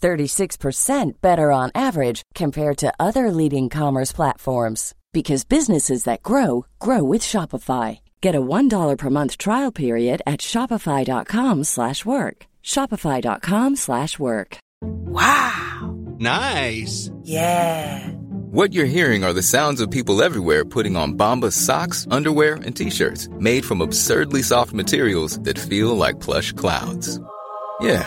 36% better on average compared to other leading commerce platforms because businesses that grow grow with Shopify. Get a $1 per month trial period at shopify.com/work. shopify.com/work. Wow. Nice. Yeah. What you're hearing are the sounds of people everywhere putting on Bombas socks, underwear, and t-shirts made from absurdly soft materials that feel like plush clouds. Yeah,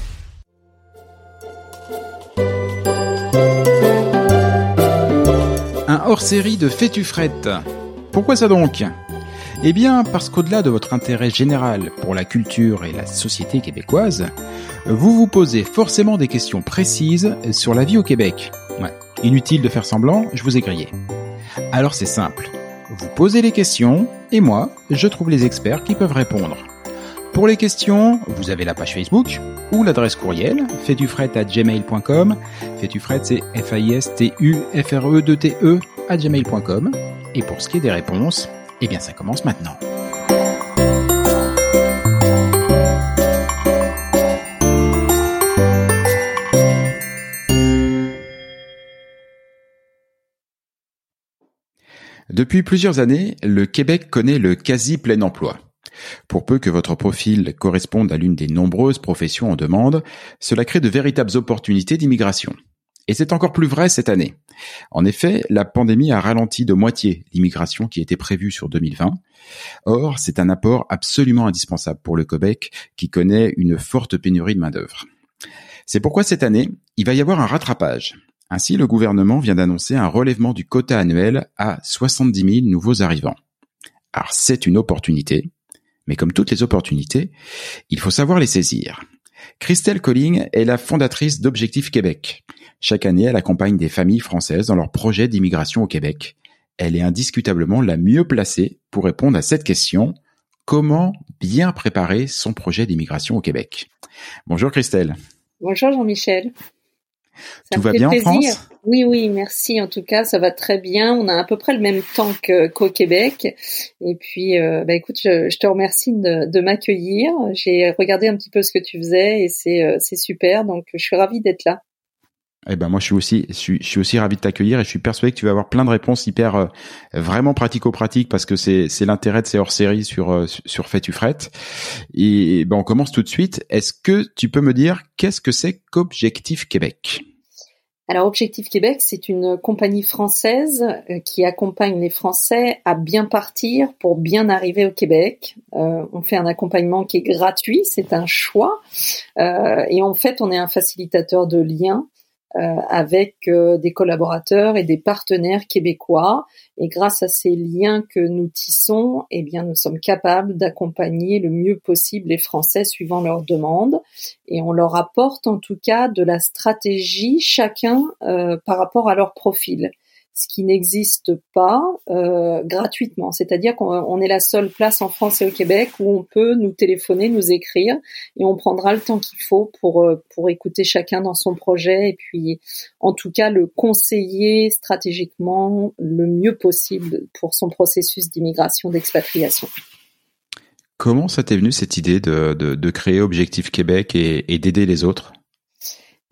Hors-série de Fétufrette. Pourquoi ça donc? Eh bien, parce qu'au-delà de votre intérêt général pour la culture et la société québécoise, vous vous posez forcément des questions précises sur la vie au Québec. Inutile de faire semblant, je vous ai grillé. Alors c'est simple. Vous posez les questions, et moi, je trouve les experts qui peuvent répondre. Pour les questions, vous avez la page Facebook ou l'adresse courriel gmail.com. Fétufrette, c'est F-A-I-S-T-U-F-R-E-D-T-E à gmail.com. Et pour ce qui est des réponses, eh bien ça commence maintenant. Depuis plusieurs années, le Québec connaît le quasi plein emploi. Pour peu que votre profil corresponde à l'une des nombreuses professions en demande, cela crée de véritables opportunités d'immigration. Et c'est encore plus vrai cette année. En effet, la pandémie a ralenti de moitié l'immigration qui était prévue sur 2020. Or, c'est un apport absolument indispensable pour le Québec qui connaît une forte pénurie de main-d'œuvre. C'est pourquoi cette année, il va y avoir un rattrapage. Ainsi, le gouvernement vient d'annoncer un relèvement du quota annuel à 70 000 nouveaux arrivants. Alors, c'est une opportunité, mais comme toutes les opportunités, il faut savoir les saisir. Christelle Colling est la fondatrice d'Objectif Québec. Chaque année, elle accompagne des familles françaises dans leur projet d'immigration au Québec. Elle est indiscutablement la mieux placée pour répondre à cette question. Comment bien préparer son projet d'immigration au Québec? Bonjour Christelle. Bonjour Jean-Michel. Ça Tout va bien plaisir. en France? Oui, oui, merci. En tout cas, ça va très bien. On a à peu près le même temps qu'au Québec. Et puis, euh, bah, écoute, je, je, te remercie de, de m'accueillir. J'ai regardé un petit peu ce que tu faisais et c'est, euh, c'est super. Donc, je suis ravie d'être là. Eh ben moi je suis aussi je suis, je suis aussi ravi de t'accueillir et je suis persuadé que tu vas avoir plein de réponses hyper euh, vraiment pratico-pratiques parce que c'est c'est l'intérêt de ces hors-séries sur euh, sur Fait tu frettes. Et ben on commence tout de suite. Est-ce que tu peux me dire qu'est-ce que c'est qu'Objectif Québec? Alors Objectif Québec, c'est une compagnie française euh, qui accompagne les Français à bien partir pour bien arriver au Québec. Euh, on fait un accompagnement qui est gratuit, c'est un choix, euh, et en fait on est un facilitateur de liens avec euh, des collaborateurs et des partenaires québécois. Et grâce à ces liens que nous tissons, eh bien, nous sommes capables d'accompagner le mieux possible les Français suivant leurs demandes. Et on leur apporte en tout cas de la stratégie chacun euh, par rapport à leur profil ce qui n'existe pas euh, gratuitement. C'est-à-dire qu'on est la seule place en France et au Québec où on peut nous téléphoner, nous écrire, et on prendra le temps qu'il faut pour euh, pour écouter chacun dans son projet et puis en tout cas le conseiller stratégiquement le mieux possible pour son processus d'immigration, d'expatriation. Comment ça t'est venu cette idée de, de, créer Objectif Québec et, d'aider les autres?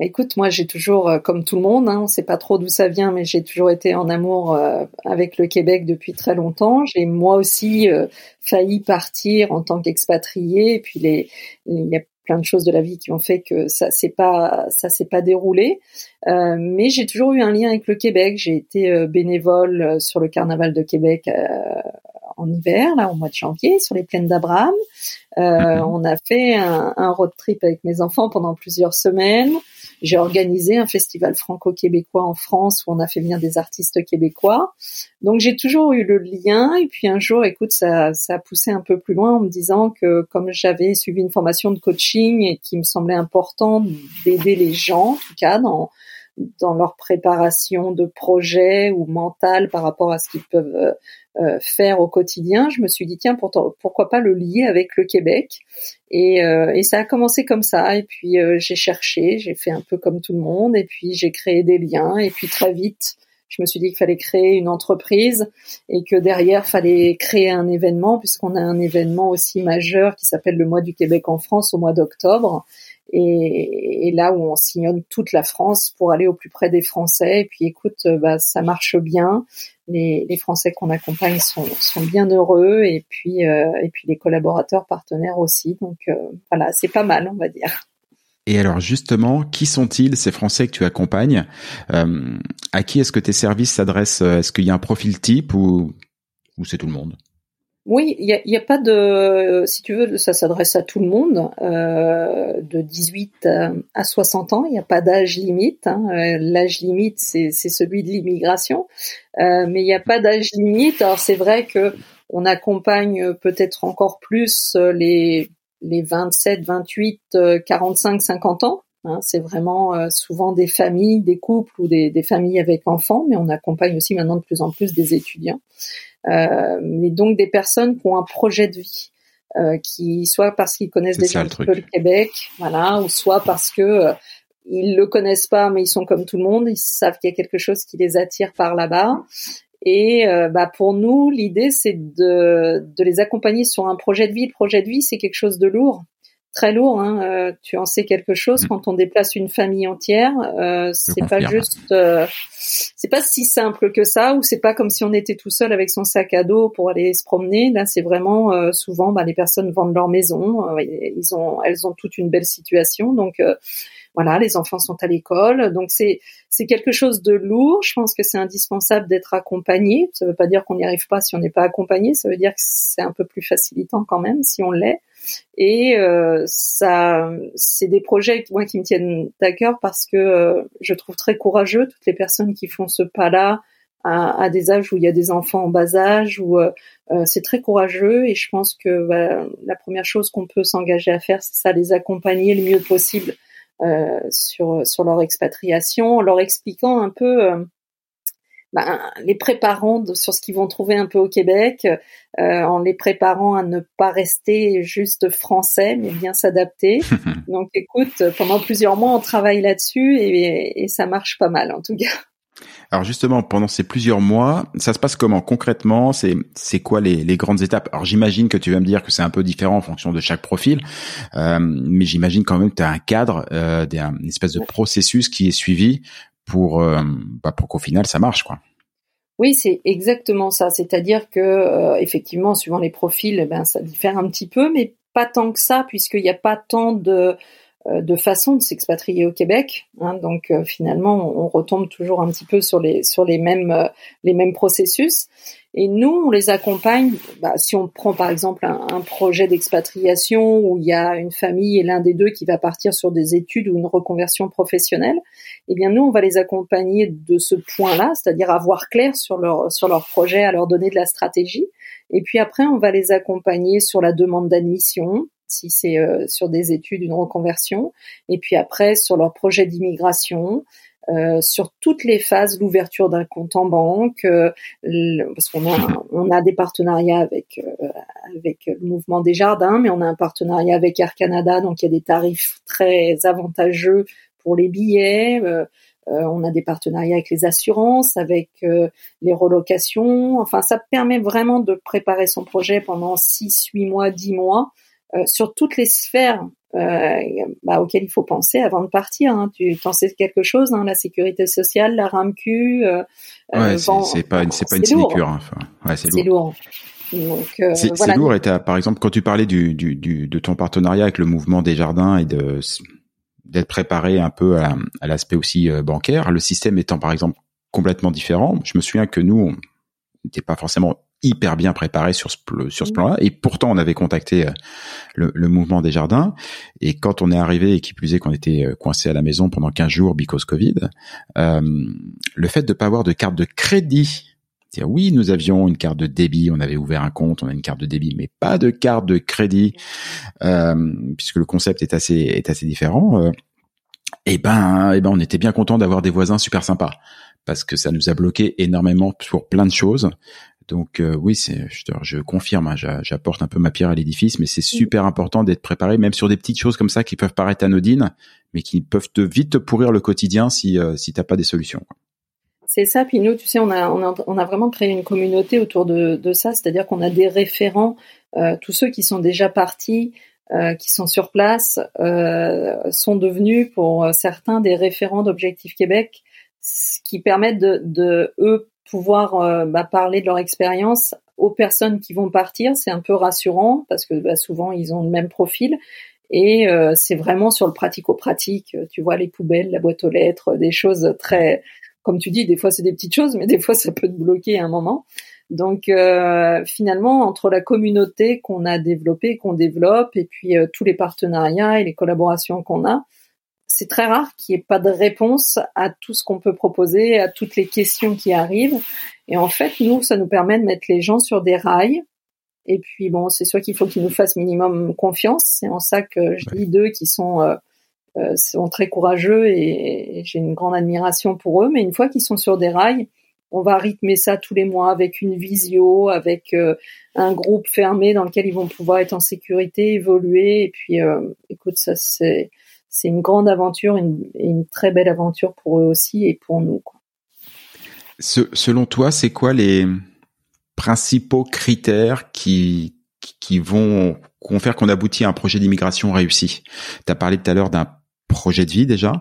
Écoute, moi j'ai toujours, euh, comme tout le monde, hein, on ne sait pas trop d'où ça vient, mais j'ai toujours été en amour euh, avec le Québec depuis très longtemps. J'ai moi aussi euh, failli partir en tant qu'expatrié, et puis les, il y a plein de choses de la vie qui ont fait que ça s'est pas ça s'est pas déroulé. Euh, mais j'ai toujours eu un lien avec le Québec. J'ai été bénévole sur le Carnaval de Québec en hiver, là, au mois de janvier, sur les plaines d'Abraham. Euh, mhm. On a fait un, un, road trip avec mes enfants pendant plusieurs semaines. J'ai organisé un festival franco-québécois en France où on a fait venir des artistes québécois. Donc j'ai toujours eu le lien. Et puis un jour, écoute, ça, ça a poussé un peu plus loin en me disant que comme j'avais suivi une formation de coaching et qu'il me semblait important d'aider les gens, en tout cas dans dans leur préparation de projet ou mental par rapport à ce qu'ils peuvent euh, euh, faire au quotidien, je me suis dit tiens pourtant, pourquoi pas le lier avec le Québec? Et, euh, et ça a commencé comme ça. Et puis j'ai cherché, j'ai fait un peu comme tout le monde. Et puis j'ai créé des liens. Et puis très vite je me suis dit qu'il fallait créer une entreprise et que derrière fallait créer un événement puisqu'on a un événement aussi majeur qui s'appelle le mois du Québec en France au mois d'octobre et, là où on sillonne toute la France pour aller au plus près des Français. Et puis écoute, euh, bah, ça marche bien. Les, Français qu'on accompagne sont, bien heureux et puis euh, et puis les collaborateurs partenaires aussi. Donc euh, voilà, c'est pas mal, on va dire. Et alors justement, qui sont-ils ces Français que tu accompagnes? À qui est-ce que tes services s'adressent? Est-ce qu'il y a un profil type ou, ou c'est tout le monde? Oui, il n'y a, a, pas de, si tu veux, ça s'adresse à tout le monde, euh, de 18 à 60 ans, il n'y a pas d'âge limite. Hein. Euh, l'âge limite, c'est celui de l'immigration, euh, mais il n'y a pas d'âge limite. Alors c'est vrai que on accompagne peut-être encore plus les les 27, 28, 45, 50 ans. Hein. c'est vraiment euh, souvent des familles, des couples ou des, des, familles avec enfants, mais on accompagne aussi maintenant de plus en plus des étudiants euh, mais donc des personnes qui ont un projet de vie. Euh, qui soit parce qu'ils connaissent déjà un petit peu le Québec, voilà, ou soit parce que ils le connaissent pas, mais ils sont comme tout le monde, ils savent qu'il y a quelque chose qui les attire par là-bas. Et euh, bah pour nous, l'idée c'est de, de les accompagner sur un projet de vie. Le projet de vie, c'est quelque chose de lourd très lourd. Hein. Euh, tu en sais quelque chose mm. quand on déplace une famille entière. Euh, c'est pas juste, euh, c'est pas si simple que ça, ou c'est pas comme si on était tout seul avec son sac à dos pour aller se promener. Là, c'est vraiment euh, souvent, bah, les personnes vendent leur maison. ils ont, elles ont toute une belle situation, donc. Voilà, les enfants sont à l'école, donc c'est c'est quelque chose de lourd. Je pense que c'est indispensable d'être accompagné. Ça veut pas dire qu'on n'y arrive pas si on n'est pas accompagné. Ça veut dire que c'est un peu plus facilitant quand même si on l'est. Et euh, ça, c'est des projets moi qui me tiennent à cœur parce que euh, je trouve très courageux toutes les personnes qui font ce pas-là à, à, des âges où il y a des enfants en bas âge, où euh, c'est très courageux. Et je pense que bah, la première chose qu'on peut s'engager à faire, c'est ça, les accompagner le mieux possible sur sur leur expatriation, en leur expliquant un peu ben, les préparant sur ce qu'ils vont trouver un peu au Québec, euh, en les préparant à ne pas rester juste français, mais bien s'adapter. Donc écoute, pendant plusieurs mois, on travaille là-dessus et, et, ça marche pas mal en tout cas. Alors justement, pendant ces plusieurs mois, ça se passe comment concrètement? C'est c'est quoi les, les, grandes étapes? Alors j'imagine que tu vas me dire que c'est un peu différent en fonction de chaque profil, euh, mais j'imagine quand même que tu as un cadre, euh, une espèce de processus qui est suivi pour, euh, bah pour qu'au final ça marche, quoi. Oui, c'est exactement ça. C'est-à-dire que euh, effectivement, suivant les profils, eh ben ça diffère un petit peu, mais pas tant que ça, puisqu'il n'y a pas tant de de façon de s'expatrier au Québec. Hein, donc euh, finalement, on, retombe toujours un petit peu sur les sur les mêmes euh, les mêmes processus. Et nous, on les accompagne. Bah, si on prend par exemple un, un projet d'expatriation où il y a une famille et l'un des deux qui va partir sur des études ou une reconversion professionnelle, eh bien nous, on va les accompagner de ce point-là, c'est-à-dire avoir clair sur leur sur leur projet, à leur donner de la stratégie. Et puis après, on va les accompagner sur la demande d'admission, si c'est euh, sur des études, une reconversion, et puis après sur leur projet d'immigration, euh, sur toutes les phases, l'ouverture d'un compte en banque, euh, parce qu'on a, on a des partenariats avec avec le mouvement des jardins, mais on a un partenariat avec Air Canada, donc il y a des tarifs très avantageux pour les billets. on a des partenariats avec les assurances, avec les relocations. Enfin, ça permet vraiment de préparer son projet pendant 6, 8 mois, 10 mois sur toutes les sphères euh, bah, auquel il faut penser avant de partir. Hein. Tu en sais quelque chose, hein, la sécurité sociale, la RAMQ. Euh, ouais, euh, c'est pas, c'est pas une sinécure. Hein. ouais, c'est lourd. Donc, euh, c'est voilà. lourd. Et par exemple, quand tu parlais du, du, du, de ton partenariat avec le mouvement des jardins et de d'être préparé un peu à, à l'aspect aussi euh, bancaire, le système étant par exemple complètement différent. Je me souviens que nous, on n'était pas forcément hyper bien préparé sur ce, sur ce mmh. plan-là. Et pourtant, on avait contacté euh, le, le, mouvement des jardins. Et quand on est arrivé, et qui plus est qu'on était euh, coincé à la maison pendant 15 jours, because Covid, euh, le fait de pas avoir de carte de crédit, dire oui, nous avions une carte de débit, on avait ouvert un compte, on a une carte de débit, mais pas de carte de crédit, euh, puisque le concept est assez est assez différent. Euh, et ben, et ben, on était bien content d'avoir des voisins super sympas parce que ça nous a bloqué énormément pour plein de choses. Donc euh, oui, c'est, je, je confirme, hein, j'apporte un peu ma pierre à l'édifice, mais c'est super important d'être préparé, même sur des petites choses comme ça qui peuvent paraître anodines, mais qui peuvent te vite pourrir le quotidien si euh, si t'as pas des solutions. C'est ça. Puis nous, tu sais, on a, on a, vraiment créé une communauté autour de, de ça, c'est-à-dire qu'on a des référents, euh, tous ceux qui sont déjà partis, euh, qui sont sur place, euh, sont devenus pour certains des référents d'Objectif Québec, ce qui permettent de, de eux pouvoir euh, bah, parler de leur expérience aux personnes qui vont partir. C'est un peu rassurant parce que bah, souvent ils ont le même profil. Et euh, c'est vraiment sur le pratico-pratique. Tu vois, les poubelles, la boîte aux lettres, des choses très, comme tu dis, des fois c'est des petites choses, mais des fois ça peut te bloquer à un moment. Donc euh, finalement, entre la communauté qu'on a développée, qu'on développe, et puis tous les partenariats et les collaborations qu'on a, c'est très rare qu'il n'y ait pas de réponse à tout ce qu'on peut proposer, à toutes les questions qui arrivent. Et en fait, nous, ça nous permet de mettre les gens sur des rails. Et puis, bon, c'est sûr qu'il faut qu'ils nous fassent minimum confiance. C'est en ça que je dis d'eux qui sont, euh, euh, sont très courageux et, j'ai une grande admiration pour eux. Mais une fois qu'ils sont sur des rails, on va rythmer ça tous les mois avec une visio, avec euh, un groupe fermé dans lequel ils vont pouvoir être en sécurité, évoluer. Et puis, écoute, ça c'est c'est une grande aventure une, et une très belle aventure pour eux aussi et pour nous. Quoi. selon toi, c'est quoi les principaux critères qui qui vont, vont faire qu'on aboutit à un projet d'immigration réussi? Tu as parlé tout à l'heure d'un projet de vie déjà.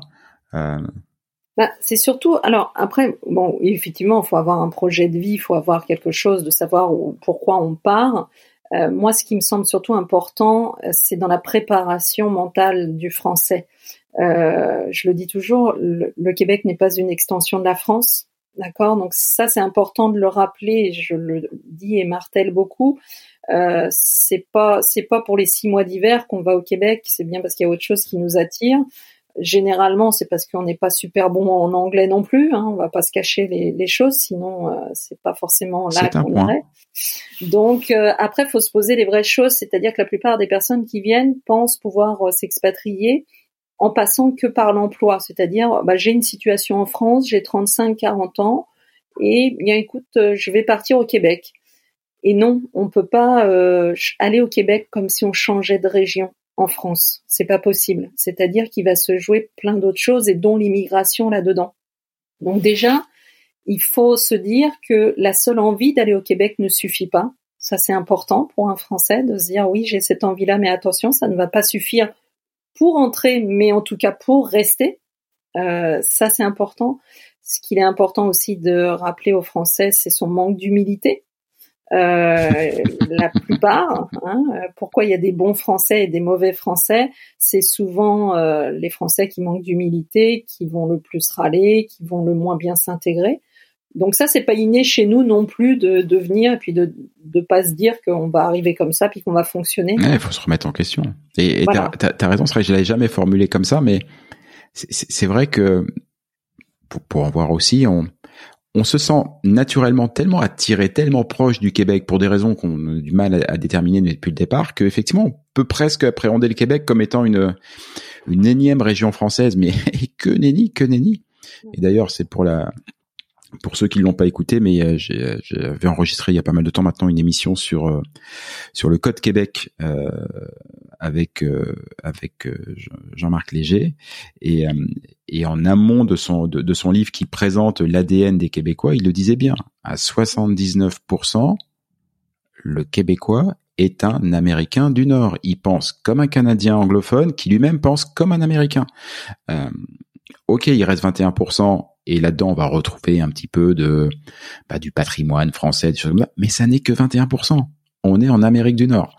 Euh... Bah, c'est surtout, alors après, bon, effectivement, il faut avoir un projet de vie, il faut avoir quelque chose de savoir où, pourquoi on part. Euh, moi, ce qui me semble surtout important, euh, c'est dans la préparation mentale du français. Euh, je le dis toujours, le, Québec n'est pas une extension de la France, d'accord? Donc ça, c'est important de le rappeler. Je le dis et martèle beaucoup. Euh, c'est pas pas pour les six mois d'hiver qu'on va au Québec. C'est bien parce qu'il y a autre chose qui nous attire. Généralement, c'est parce qu'on n'est pas super bon en anglais non plus. Hein, on va pas se cacher les, les choses, sinon euh, c'est pas forcément là qu'on irait. Donc euh, après, faut se poser les vraies choses, c'est-à-dire que la plupart des personnes qui viennent pensent pouvoir euh, s'expatrier en passant que par l'emploi, c'est-à-dire bah, j'ai une situation en France, j'ai 35-40 ans et bien écoute, euh, je vais partir au Québec. Et non, on peut pas aller au Québec comme si on changeait de région en France. C'est pas possible. C'est-à-dire qu'il va se jouer plein d'autres choses et dont l'immigration là-dedans. Donc déjà, il faut se dire que la seule envie d'aller au Québec ne suffit pas. Ça, c'est important pour un Français de se dire oui, j'ai cette envie-là, mais attention, ça ne va pas suffire pour entrer, mais en tout cas pour rester. Euh, ça, c'est important. Ce qu'il est important aussi de rappeler aux Français, c'est son manque d'humilité. Euh, la plupart. Hein, pourquoi il y a des bons Français et des mauvais Français C'est souvent euh, les Français qui manquent d'humilité, qui vont le plus râler, qui vont le moins bien s'intégrer. Donc ça, c'est pas inné chez nous non plus de, de venir et puis de de pas se dire qu'on va arriver comme ça puis qu'on va fonctionner. Il faut se remettre en question. Et as, as, raison, c'est vrai que je l'avais jamais formulé comme ça, mais c'est vrai que pour, pour en voir aussi, on, on se sent naturellement tellement attiré, tellement proche du Québec pour des raisons qu'on a du mal à, déterminer depuis le départ, qu'effectivement, on peut presque appréhender le Québec comme étant une, une énième région française, mais que nenni, que nenni. Et d'ailleurs, c'est pour la, pour ceux qui ne l'ont pas écouté, mais euh, j'avais enregistré il y a pas mal de temps maintenant une émission sur euh, sur le Code Québec euh, avec avec Jean-Marc Léger et et en amont de son de, son livre qui présente l'ADN des Québécois, il le disait bien à 79%, le Québécois est un Américain du Nord. Il pense comme un Canadien anglophone qui lui-même pense comme un Américain. ok, il reste 21% et là-dedans, on va retrouver un petit peu de bah, du patrimoine français. Mais ça n'est que 21%. On est en Amérique du Nord.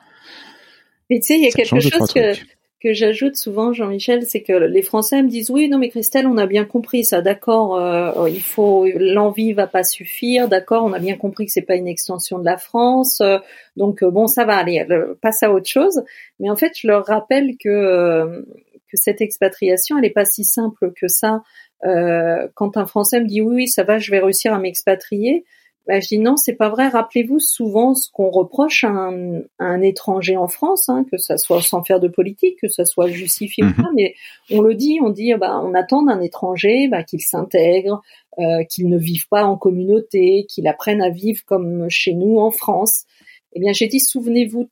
Mais tu sais, il y a quelque chose que, que j'ajoute souvent, Jean-Michel, c'est que les Français me disent oui, non mais Christelle, on a bien compris ça, d'accord. Euh, il faut l'envie va pas suffire, d'accord. On a bien compris que c'est pas une extension de la France, euh, donc euh, bon, ça va aller. Passe à autre chose. Mais en fait, je leur rappelle que que cette expatriation, elle n'est pas si simple que ça. Euh, quand un Français me dit oui, oui, ça va, je vais réussir à m'expatrier, bah, je dis non, c'est pas vrai. Rappelez-vous souvent ce qu'on reproche à un, un, étranger en France, hein, que ça soit sans faire de politique, que ça soit justifié ou mhm. pas, mais on le dit, on dit, bah, on attend d'un étranger bah, qu'il s'intègre, euh, qu'il ne vive pas en communauté, qu'il apprenne à vivre comme chez nous en France. Eh bien, j'ai dit, souvenez-vous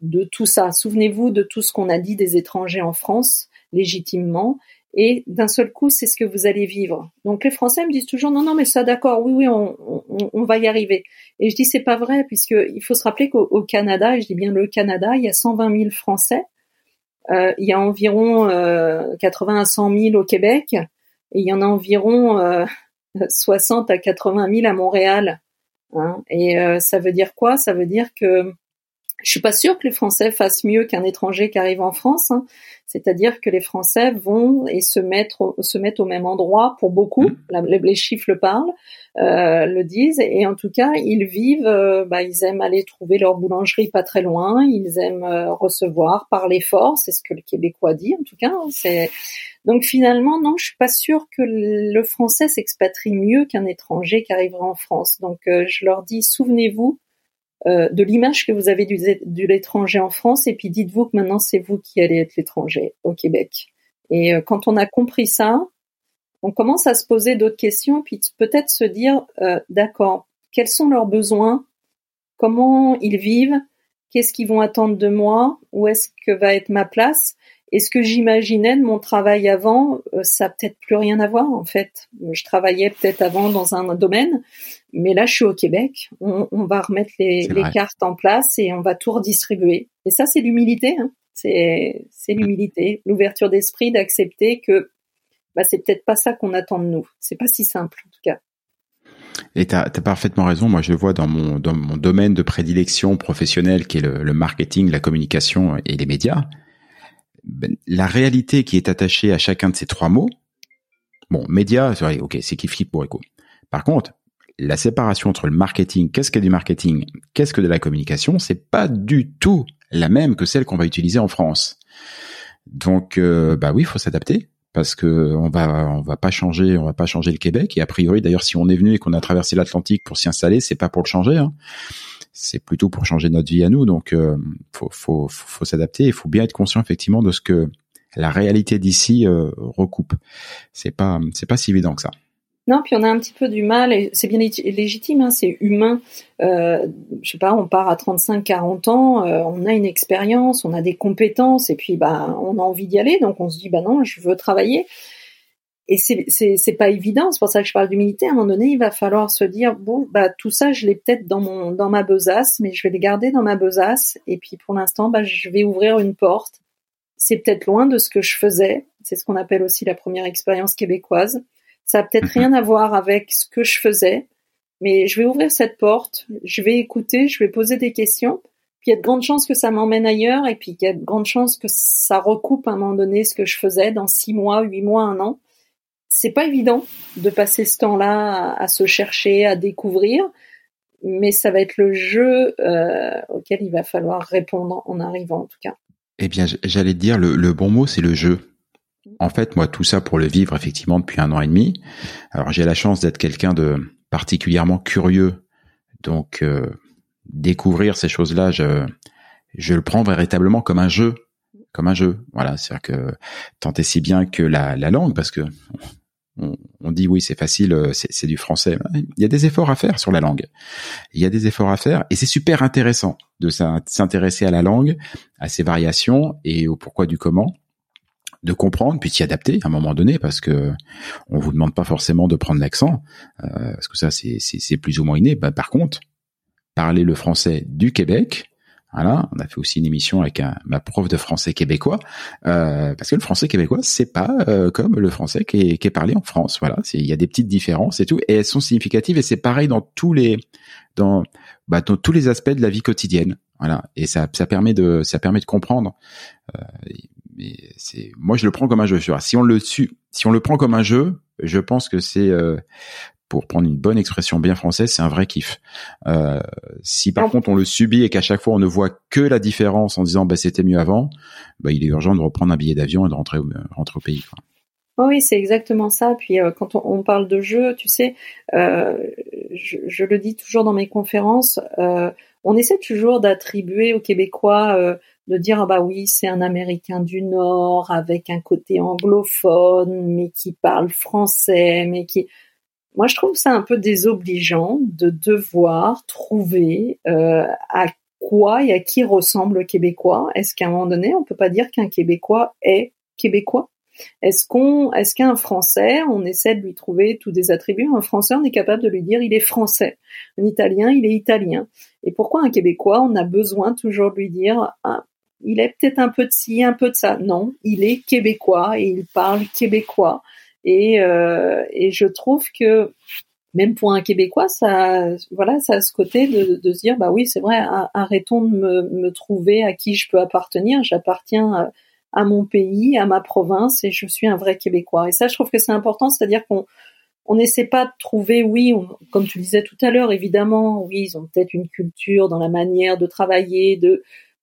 de tout ça, souvenez-vous de tout ce qu'on a dit des étrangers en France légitimement, et d'un seul coup, c'est ce que vous allez vivre. Donc les Français me disent toujours non, non, mais ça, d'accord, oui, oui, on, on, on, va y arriver. Et je dis c'est pas vrai, puisque il faut se rappeler qu'au Canada, et je dis bien le Canada, il y a 120 000 Français, euh, il y a environ euh, 80 à 100 000 au Québec, et il y en a environ euh, 60 à 80 000 à Montréal. Hein. Et euh, ça veut dire quoi? Ça veut dire que je suis pas sûre que les Français fassent mieux qu'un étranger qui arrive en France. Hein. C'est-à-dire que les Français vont et se mettre au, se mettent au même endroit pour beaucoup. Mmh. les chiffres le parlent, euh, le disent. Et en tout cas, ils vivent. Euh, bah, ils aiment aller trouver leur boulangerie pas très loin. Ils aiment euh, recevoir, parler fort. C'est ce que le Québécois dit en tout cas. C'est donc finalement non, je suis pas sûre que le Français s'expatrie mieux qu'un étranger qui arriverait en France. Donc je leur dis souvenez-vous euh, de l'image que vous avez du, de l'étranger en France, et puis dites-vous que maintenant c'est vous qui allez être l'étranger au Québec. Et euh, quand on a compris ça, on commence à se poser d'autres questions, puis peut-être se dire, euh, d'accord, quels sont leurs besoins, comment ils vivent, qu'est-ce qu'ils vont attendre de moi, où est-ce que va être ma place, et ce que j'imaginais de mon travail avant, ça n'a peut-être plus rien à voir en fait. Je travaillais peut-être avant dans un domaine, mais là, je suis au Québec. On, on va remettre les, les cartes en place et on va tout redistribuer. Et ça, c'est l'humilité. Hein. C'est, l'humilité, l'ouverture d'esprit, d'accepter que bah, c'est peut-être pas ça qu'on attend de nous. C'est pas si simple, en tout cas. Et tu as, parfaitement raison. Moi, je vois dans mon, dans mon domaine de prédilection professionnelle, qui est le, le marketing, la communication et les médias, ben, la réalité qui est attachée à chacun de ces trois mots. Bon, médias, ok, c'est qui flippe pour écho. Par contre, la séparation entre le marketing, qu'est-ce qu'est du marketing, qu'est-ce que de la communication, c'est pas du tout la même que celle qu'on va utiliser en France. Donc, euh, bah oui, il faut s'adapter parce que on va on va pas changer, on va pas changer le Québec. Et a priori, d'ailleurs, si on est venu et qu'on a traversé l'Atlantique pour s'y installer, c'est pas pour le changer. Hein. C'est plutôt pour changer notre vie à nous. Donc, euh, faut faut faut, s'adapter. Il faut bien être conscient effectivement de ce que la réalité d'ici euh, recoupe. C'est pas c'est pas si évident que ça. Non, puis on a un petit peu du mal, et c'est bien légitime, hein, c'est humain. Euh, je sais pas, on part à 35-40 ans, euh, on a une expérience, on a des compétences, et puis bah on a envie d'y aller, donc on se dit bah non, je veux travailler. Et c'est pas évident, c'est pour ça que je parle d'humilité. À un moment donné, il va falloir se dire bon bah tout ça, je l'ai peut-être dans mon dans ma besace, mais je vais les garder dans ma besace. Et puis pour l'instant, bah je vais ouvrir une porte. C'est peut-être loin de ce que je faisais. C'est ce qu'on appelle aussi la première expérience québécoise ça a peut-être mhm. rien à voir avec ce que je faisais, mais je vais ouvrir cette porte, je vais écouter, je vais poser des questions. Puis il y a de grandes chances que ça m'emmène ailleurs, et puis il y a de grandes chances que ça recoupe à un moment donné ce que je faisais dans six mois, huit mois, un an. C'est pas évident de passer ce temps-là à, se chercher, à découvrir, mais ça va être le jeu euh, auquel il va falloir répondre en arrivant en tout cas. Eh bien, j'allais dire le, le bon mot, c'est le jeu. En fait, moi, tout ça pour le vivre effectivement depuis un an et demi. Alors, j'ai la chance d'être quelqu'un de particulièrement curieux, donc euh, découvrir ces choses-là, je, je le prends véritablement comme un jeu, comme un jeu. Voilà, c'est-à-dire que tant et si bien que la, la langue, parce que on, dit oui, c'est facile, euh, c'est du français. Il y a des efforts à faire sur la langue. Il y a des efforts à faire et c'est super intéressant de s'intéresser à la langue, à ses variations et au pourquoi du comment de comprendre puis s'y adapter à un moment donné parce que on vous demande pas forcément de prendre l'accent euh, parce que ça c'est plus ou moins inné. Bah, par contre, parler le français du Québec, voilà, on a fait aussi une émission avec un, ma prof de français québécois, euh, parce que le français québécois, c'est pas euh, comme le français qui est, qui est, parlé en France. Voilà, il y a des petites différences et tout, et elles sont significatives et c'est pareil dans tous les dans, bah, dans tous les aspects de la vie quotidienne. Voilà, et ça, ça permet de ça permet de comprendre. Euh, mais c'est moi je le prends comme un jeu. Si on le si on le prend comme un jeu, je pense que c'est euh, pour prendre une bonne expression bien française, c'est un vrai kiff. Euh, si par contre on le subit et qu'à chaque fois on ne voit que la différence en disant bah c'était mieux avant, bah il est urgent de reprendre un billet d'avion et de rentrer au, rentrer au pays. oui, c'est exactement ça. Puis euh, quand on, parle de jeu, tu sais, euh, je, je, le dis toujours dans mes conférences, euh, on essaie toujours d'attribuer aux Québécois, euh, de dire ah bah oui c'est un Américain du Nord avec un côté anglophone, mais qui parle français, mais qui moi, je trouve ça un peu désobligeant de devoir trouver euh, à quoi et à qui ressemble le Québécois. Est-ce qu'à un moment donné, on peut pas dire qu'un Québécois est Québécois? Est-ce qu'on, est-ce qu'un Français, on essaie de lui trouver tous des attributs? Un Français, on est capable de lui dire il est français. Un Italien, il est italien. Et pourquoi un Québécois, on a besoin toujours de lui dire ah, il est peut-être un peu de ci, un peu de ça. Non, il est québécois et il parle québécois. Et, euh, et je trouve que même pour un Québécois, ça, voilà, ça a ce côté de, de se dire, bah oui, c'est vrai, arrêtons de me, trouver à qui je peux appartenir. J'appartiens à mon pays, à ma province, et je suis un vrai Québécois. Et ça, je trouve que c'est important, c'est-à-dire qu'on on n'essaie pas de trouver, oui, comme tu disais tout à l'heure, évidemment, oui, ils ont peut-être une culture dans la manière de travailler, de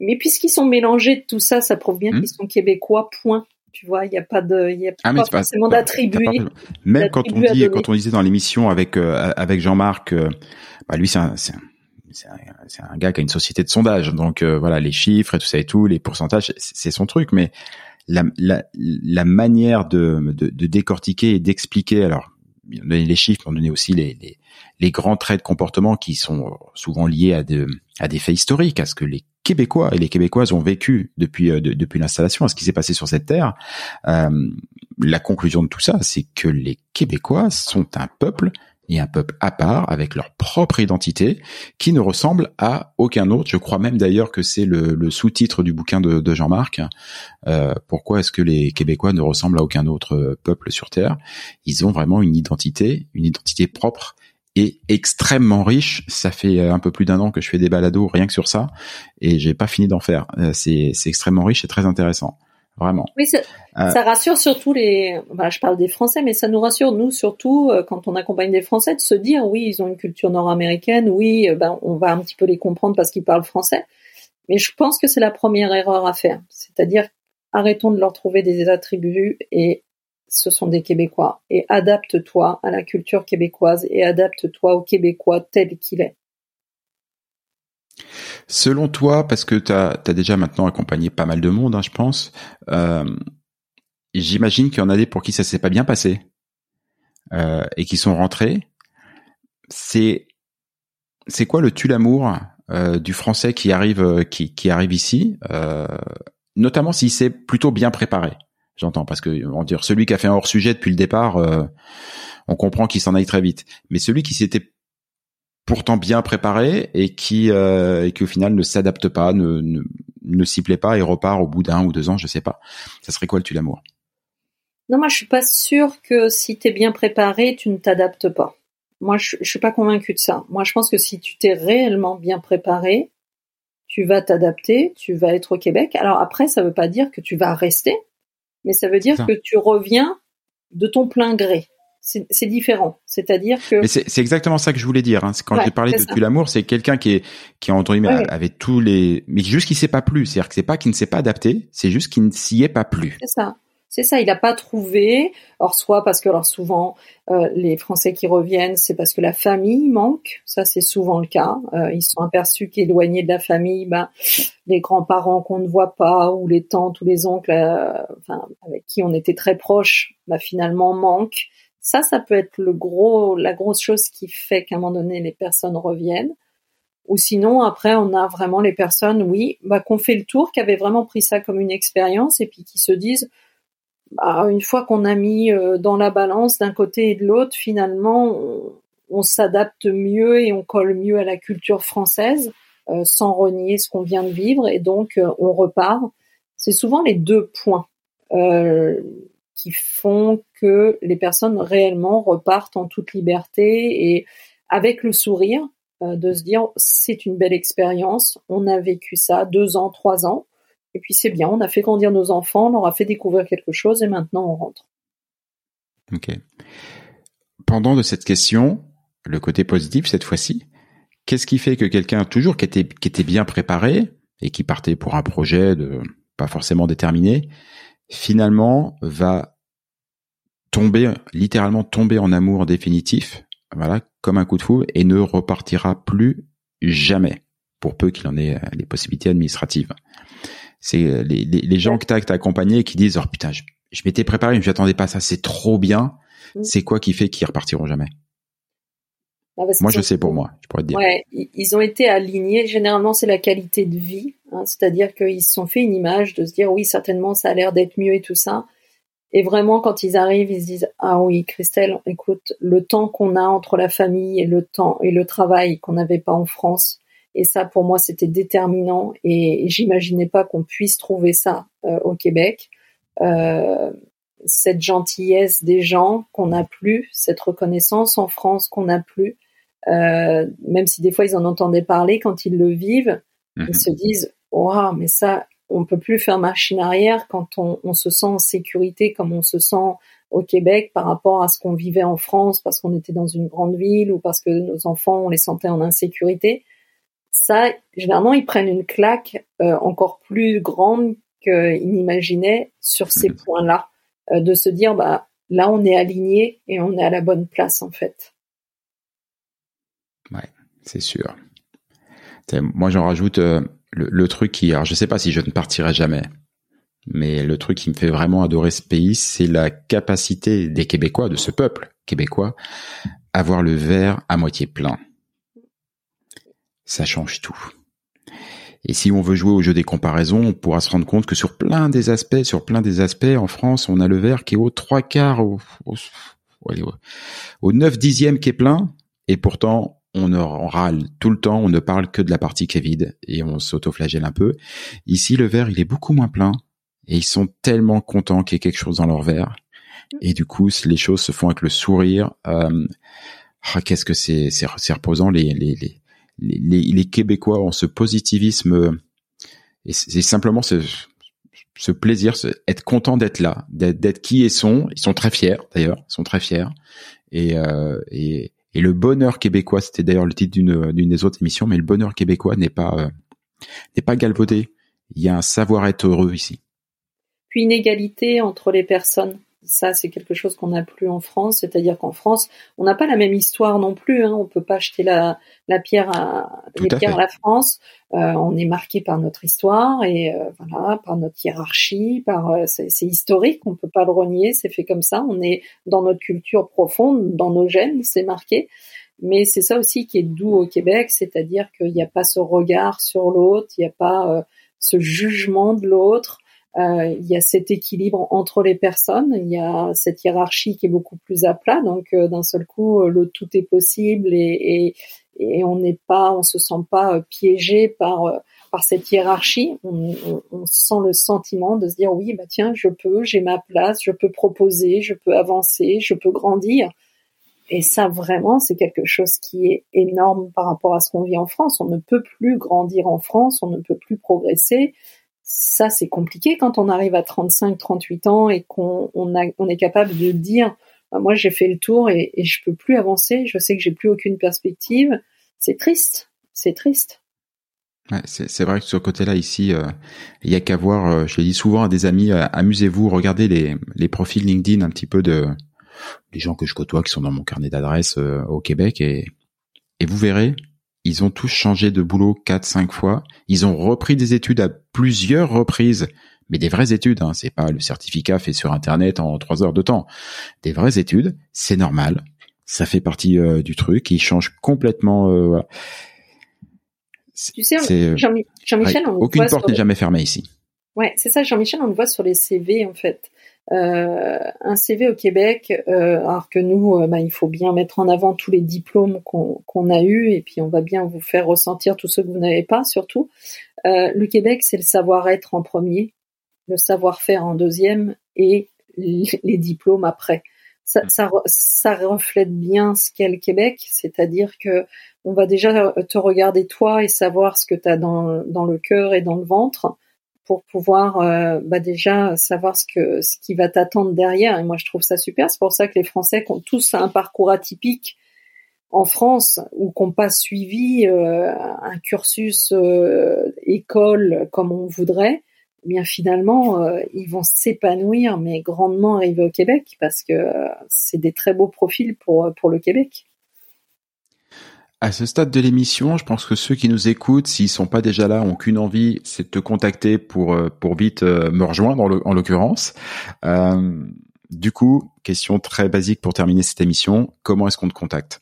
Mais puisqu'ils sont mélangés de tout ça, ça prouve bien hmm? qu'ils sont québécois, point. Tu vois, il n'y a pas de, il y a ah, pas forcément d'attribuer. Même quand on dit, quand on disait dans l'émission avec euh, avec Jean-Marc, euh, bah lui c'est un, c'est un, un, gars qui a une société de sondage, donc euh, voilà les chiffres et tout ça et tout, les pourcentages, c'est son truc. Mais la, la, la manière de, de, de décortiquer et d'expliquer, alors donner les chiffres, on donner aussi les, les, les, grands traits de comportement qui sont souvent liés à, de, à des faits historiques, à ce que les Québécois et les Québécoises ont vécu depuis euh, depuis l'installation, ce qui s'est passé sur cette terre. Euh, la conclusion de tout ça, c'est que les Québécois sont un peuple et un peuple à part avec leur propre identité qui ne ressemble à aucun autre. Je crois même d'ailleurs que c'est le, sous-titre du bouquin de, Jean-Marc. Euh, pourquoi est-ce que les Québécois ne ressemblent à aucun autre peuple sur Terre? Ils ont vraiment une identité, une identité propre extrêmement riche. Ça fait euh, un peu plus d'un an que je fais des balados rien que sur ça et j'ai pas fini d'en faire. Euh, c'est, c'est extrêmement riche et très intéressant vraiment. Oui, ça, euh, ça, rassure surtout les. je parle des Français, mais ça nous rassure nous surtout quand on accompagne des Français de se dire oui, ils ont une culture nord-américaine, oui, ben on va un petit peu les comprendre parce qu'ils parlent français. Mais je pense que c'est la première erreur à faire, c'est-à-dire arrêtons de leur trouver des attributs et ce sont des Québécois et adapte-toi à la culture québécoise et adapte-toi au Québécois tel qu'il est. Selon toi, parce que tu as, déjà maintenant accompagné pas mal de monde, hein, je pense, euh, j'imagine qu'il y en a des pour qui ça s'est pas bien passé euh, et qui sont rentrés. C'est c'est quoi le tue l'amour euh, du français qui arrive euh, qui, qui arrive ici, euh, notamment s'il s'est plutôt bien préparé? J'entends parce que on dire celui qui a fait un hors sujet depuis le départ, euh, on comprend qu'il s'en aille très vite. Mais celui qui s'était pourtant bien préparé et qui euh, et qui au final ne s'adapte pas, ne, ne, ne s'y plaît pas et repart au bout d'un ou deux ans, je sais pas. Ça serait quoi le tue l'amour Non, moi je suis pas sûre que si tu es bien préparé, tu ne t'adaptes pas. Moi je, je suis pas convaincue de ça. Moi je pense que si tu t'es réellement bien préparé, tu vas t'adapter, tu vas être au Québec. Alors après, ça veut pas dire que tu vas rester, mais ça veut dire Ça. que tu reviens de ton plein gré. C'est différent. C'est-à-dire que Mais c'est exactement ça que je voulais dire. Hein. Quand Ouais, j'ai parlé de l'amour, c'est quelqu'un qui est qui entre guillemets Ouais, ouais. avait tous les, mais juste qui s'est pas plu. C'est-à-dire que c'est pas qu'il ne s'est pas adapté, c'est juste qu'il ne s'y est pas plu. C'est ça. C'est ça, il n'a pas trouvé. Or, soit parce que, alors souvent, euh, les Français qui reviennent, c'est parce que la famille manque. Ça, c'est souvent le cas. Euh, ils sont aperçus qu'éloignés de la famille, ben, les grands-parents qu'on ne voit pas, ou les tantes ou les oncles, euh, enfin, avec qui on était très proches, ben, finalement manquent. Ça, ça peut être le gros, la grosse chose qui fait qu'à un moment donné, les personnes reviennent. Ou sinon, après, on a vraiment les personnes, oui, bah, qu'on fait le tour, qui avaient vraiment pris ça comme une expérience et puis qui se disent, bah, une fois qu'on a mis euh, dans la balance d'un côté et de l'autre, finalement, on, s'adapte mieux et on colle mieux à la culture française euh, sans renier ce qu'on vient de vivre et donc euh, on repart. C'est souvent les deux points euh, qui font que les personnes réellement repartent en toute liberté et avec le sourire euh, de se dire c'est une belle expérience, on a vécu ça deux ans, trois ans, et puis c'est bien, on a fait grandir nos enfants, on leur a fait découvrir quelque chose et maintenant on rentre. Ok. Pendant de cette question, le côté positif cette fois-ci, qu'est-ce qui fait que quelqu'un toujours qui était bien préparé et qui partait pour un projet de pas forcément déterminé, finalement va tomber littéralement tomber en amour définitif, voilà, comme un coup de foudre et ne repartira plus jamais pour peu qu'il en ait les possibilités administratives. C'est euh, les, les, les gens que que t'as accompagnés qui disent oh putain je, je m'étais préparé mais je m'attendais pas ça c'est trop bien. Mm. C'est quoi qui fait qu'ils repartiront jamais? Ah, parce Moi je sais pour moi, je pourrais te dire. Ouais, ils ont été alignés. Généralement, c'est la qualité de vie, hein, c'est-à-dire qu'ils se sont fait une image de se dire oui, certainement, ça a l'air d'être mieux et tout ça. Et vraiment, quand ils arrivent, ils se disent ah oui, Christelle, écoute, le temps qu'on a entre la famille et le temps et le travail qu'on n'avait pas en France. Et ça, pour moi, c'était déterminant. Et j'imaginais pas qu'on puisse trouver ça euh, au Québec. Euh, cette gentillesse des gens qu'on n'a plus, cette reconnaissance en France qu'on n'a plus. Euh, même si des fois ils en entendaient parler, quand ils le vivent, Mhm. ils se disent Waouh, mais ça, on peut plus faire machine arrière quand on, on se sent en sécurité comme on se sent au Québec par rapport à ce qu'on vivait en France parce qu'on était dans une grande ville ou parce que nos enfants, on les sentait en insécurité. Ça, généralement, ils prennent une claque euh, encore plus grande qu'ils n'imaginaient sur ces Mhm. points-là, euh, de se dire bah là, on est aligné et on est à la bonne place en fait. C'est sûr. Moi, j'en rajoute euh, le, le truc qui, alors je sais pas si je ne partirai jamais, mais le truc qui me fait vraiment adorer ce pays, c'est la capacité des Québécois, de ce peuple québécois, à voir le verre à moitié plein. Ça change tout. Et si on veut jouer au jeu des comparaisons, on pourra se rendre compte que sur plein des aspects, sur plein des aspects, en France, on a le verre qui est au trois quarts, au, au, au, allez, au- au neuf dixième qui est plein, et pourtant, on, râle tout le temps, on ne parle que de la partie qui est vide, et on s'autoflagelle un peu. Ici, le verre, il est beaucoup moins plein, et ils sont tellement contents qu'il y ait quelque chose dans leur verre. Et du coup, les choses se font avec le sourire, euh, ah, qu'est-ce que c'est, c'est reposant. Les, les, les, les, les Québécois ont ce positivisme, euh, et c'est simplement ce, ce plaisir, être content d'être là, d'être, qui ils sont. Ils sont très fiers, d'ailleurs, ils sont très fiers. Et, euh, et, et le bonheur québécois, c'était d'ailleurs le titre d'une, des autres émissions, mais le bonheur québécois n'est pas, euh, n'est pas galvaudé. Il y a un savoir-être heureux ici. Puis une égalité entre les personnes. Ça, c'est quelque chose qu'on n'a plus en France. C'est-à-dire qu'en France, on n'a pas la même histoire non plus. Hein. On peut pas jeter la, la pierre à, Tout les à pierres à la France. Euh, on est marqué par notre histoire et euh, voilà, par notre hiérarchie, par euh, c'est c'est historique. On peut pas le renier. C'est fait comme ça. On est dans notre culture profonde, dans nos gènes, c'est marqué. Mais c'est ça aussi qui est doux au Québec, c'est-à-dire qu'il n'y a pas ce regard sur l'autre, il n'y a pas euh, ce jugement de l'autre. Euh, il y a cet équilibre entre les personnes, il y a cette hiérarchie qui est beaucoup plus à plat, donc euh, d'un seul coup le tout est possible et, et, et on n'est pas, on se sent pas piégé par par cette hiérarchie. On, on, on, sent le sentiment de se dire oui bah tiens je peux, j'ai ma place, je peux proposer, je peux avancer, je peux grandir. Et ça, vraiment, c'est quelque chose qui est énorme par rapport à ce qu'on vit en France. On ne peut plus grandir en France, on ne peut plus progresser. Ça, c'est compliqué quand on arrive à 35, 38 ans et qu'on on on est capable de dire, bah, moi, j'ai fait le tour et, et je peux plus avancer. Je sais que j'ai plus aucune perspective. C'est triste. C'est triste. C'est vrai que sur ce côté-là, ici, euh, il y a qu'à voir. Euh, je le dis souvent à des amis, euh, amusez-vous, regardez les, les profils LinkedIn un petit peu de les gens que je côtoie qui sont dans mon carnet d'adresses au Québec et vous verrez, ils ont tous changé de boulot quatre, cinq fois. Ils ont repris des études à plusieurs reprises, mais des vraies études. Hein. C'est pas le certificat fait sur Internet en trois heures de temps. Des vraies études, c'est normal. Ça fait partie euh, du truc. Ils changent complètement. Euh, tu sais, Jean-Michel, aucune porte n'est jamais fermée ici. Ouais, c'est ça, Jean-Michel, on le voit sur les CV en fait. Euh, un CV au Québec, euh, alors que nous, bah, il faut bien mettre en avant tous les diplômes qu'on a eus et puis on va bien vous faire ressentir tous ceux que vous n'avez pas, surtout. le Québec, c'est le savoir-être en premier, le savoir-faire en deuxième et les, diplômes après. Ça, ça, ça, reflète bien ce qu'est le Québec, c'est-à-dire que on va déjà te regarder toi et savoir ce que tu as dans, dans le cœur et dans le ventre pour pouvoir euh, bah déjà savoir ce qui va t'attendre derrière. Et moi, je trouve ça super. C'est pour ça que les Français ont tous un parcours atypique en France ou qui n'ont pas suivi euh, un cursus euh, école comme on voudrait, eh bien finalement, ils vont s'épanouir, mais grandement arriver au Québec parce que c'est des très beaux profils pour le Québec. À ce stade de l'émission, je pense que ceux qui nous écoutent, s'ils sont pas déjà là, ont qu'une envie, c'est de te contacter pour euh, pour vite euh, me rejoindre en l'occurrence. Euh, du coup, question très basique pour terminer cette émission, comment est-ce qu'on te contacte?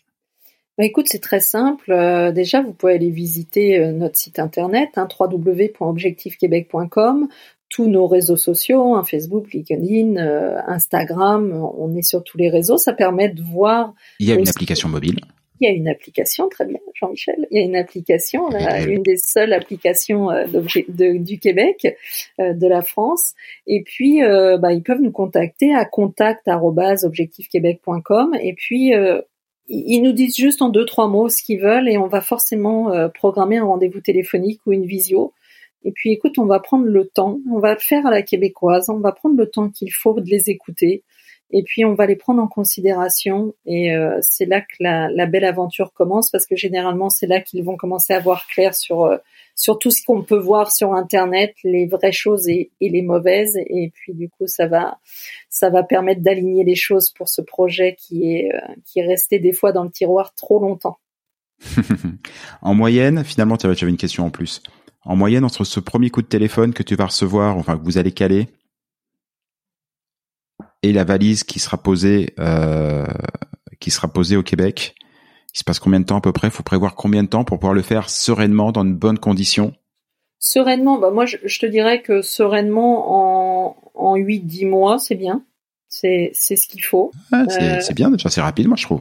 Bah écoute, c'est très simple. déjà, vous pouvez aller visiter notre site internet, hein, www.objectifquebec.com, tous nos réseaux sociaux, hein, Facebook, LinkedIn, Instagram, on est sur tous les réseaux. Ça permet de voir. Il y a une application mobile. Il y a une application, très bien, Jean-Michel. Il y a une application, une des seules applications euh, du Québec, euh, de la France. Et puis, euh, bah, ils peuvent nous contacter à contact@objectifquebec.com. Et puis, ils nous disent juste en deux trois mots ce qu'ils veulent et on va forcément programmer un rendez-vous téléphonique ou une visio. Et puis, écoute, on va prendre le temps, on va le faire à la québécoise, on va prendre le temps qu'il faut de les écouter et puis on va les prendre en considération et euh, c'est là que la, la, belle aventure commence parce que généralement c'est là qu'ils vont commencer à voir clair sur euh, sur tout ce qu'on peut voir sur internet, les vraies choses et, les mauvaises et puis du coup ça va ça va permettre d'aligner les choses pour ce projet qui est euh, qui est resté des fois dans le tiroir trop longtemps. en moyenne, finalement tu avais une question en plus. En moyenne entre ce premier coup de téléphone que tu vas recevoir, enfin que vous allez caler et la valise qui sera posée euh, qui sera posée au Québec. Il se passe combien de temps à peu près? Il faut prévoir combien de temps pour pouvoir le faire sereinement dans de bonnes conditions? Sereinement, bah moi je, te dirais que sereinement en, en 8-10 mois, c'est bien. C'est, ce qu'il faut. Euh, c'est, bien déjà, c'est rapide moi je trouve.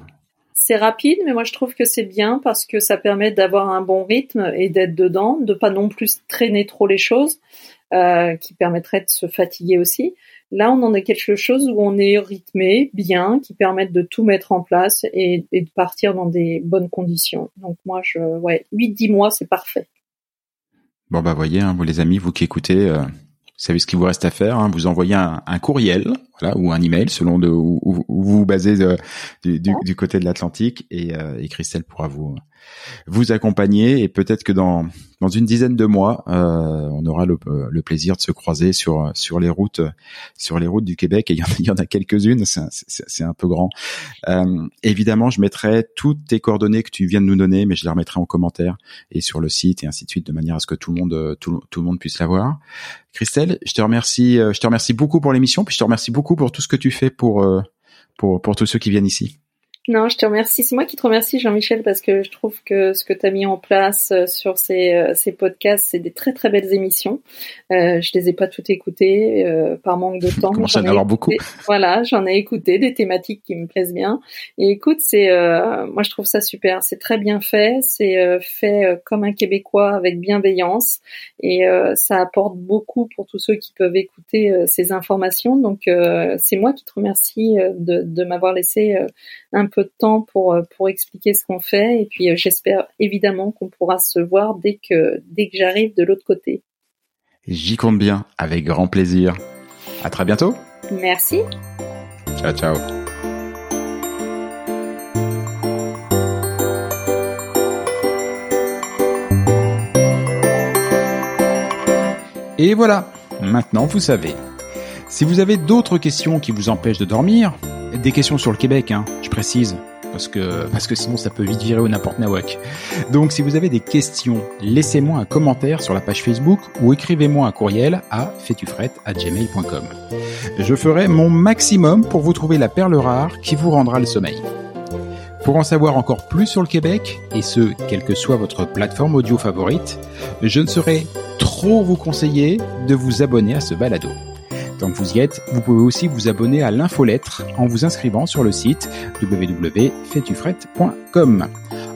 C'est rapide, mais moi je trouve que c'est bien parce que ça permet d'avoir un bon rythme et d'être dedans, de pas non plus traîner trop les choses, euh, qui permettrait de se fatiguer aussi. Là, on en a quelque chose où on est rythmé, bien, qui permettent de tout mettre en place et, de partir dans des bonnes conditions. Donc moi, je, ouais, 8-10 mois, c'est parfait. Bon bah voyez, hein, vous les amis, vous qui écoutez, euh, vous savez ce qu'il vous reste à faire. Hein, vous envoyez un, courriel, voilà, ou un email selon de, où, vous vous basez euh, du, côté de l'Atlantique, et, euh, et Christelle pourra vous vous accompagner. Et peut-être que dans dans une dizaine de mois, euh, on aura le, le, plaisir de se croiser sur sur les routes sur les routes du Québec. Et il y en a, il y en a quelques-unes, c'est un peu grand. Euh, évidemment, je mettrai toutes tes coordonnées que tu viens de nous donner, mais je les remettrai en commentaire et sur le site et ainsi de suite de manière à ce que tout le monde tout, tout le monde puisse l'avoir. Christelle, je te remercie je te remercie beaucoup pour l'émission puis je te remercie beaucoup pour tout ce que tu fais pour pour pour tous ceux qui viennent ici. Non, je te remercie. C'est moi qui te remercie, Jean-Michel, parce que je trouve que ce que tu as mis en place euh, sur ces, euh, ces podcasts, c'est des très très belles émissions. Euh, je les ai pas toutes écoutées euh, par manque de temps. Commence à en avoir beaucoup. Voilà, j'en ai écouté des thématiques qui me plaisent bien. Et écoute, c'est euh, moi je trouve ça super. C'est très bien fait. C'est fait comme un Québécois avec bienveillance et ça apporte beaucoup pour tous ceux qui peuvent écouter ces informations. Donc c'est moi qui te remercie de, de m'avoir laissé un peu de temps pour euh, pour expliquer ce qu'on fait et puis euh, j'espère évidemment qu'on pourra se voir dès que dès que j'arrive de l'autre côté. J'y compte bien, avec grand plaisir. À très bientôt. Merci. Ciao ciao. Et voilà, maintenant vous savez. Si vous avez d'autres questions qui vous empêchent de dormir, des questions sur le Québec, hein, je précise, parce que parce que sinon ça peut vite virer au n'importe nawak. Donc si vous avez des questions, laissez-moi un commentaire sur la page Facebook ou écrivez-moi un courriel à gmail.com. Je ferai mon maximum pour vous trouver la perle rare qui vous rendra le sommeil. Pour en savoir encore plus sur le Québec, et ce, quelle que soit votre plateforme audio favorite, je ne saurais trop vous conseiller de vous abonner à ce balado. Tant que vous y êtes, vous pouvez aussi vous abonner à l'infolettre en vous inscrivant sur le site www.fetufrette.com.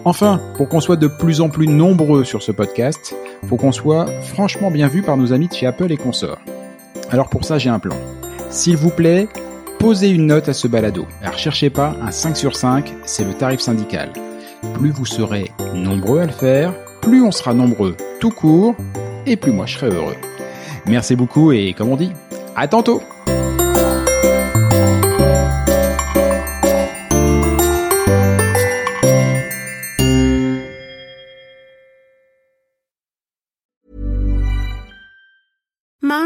Enfin, pour qu'on soit de plus en plus nombreux sur ce podcast, faut qu'on soit franchement bien vu par nos amis de chez Apple et consorts. Alors pour ça, j'ai un plan. S'il vous plaît, posez une note à ce balado. Alors cherchez pas un 5 sur 5, c'est le tarif syndical. Plus vous serez nombreux à le faire, plus on sera nombreux tout court, et plus moi je serai heureux. Merci beaucoup et comme on dit, à tantôt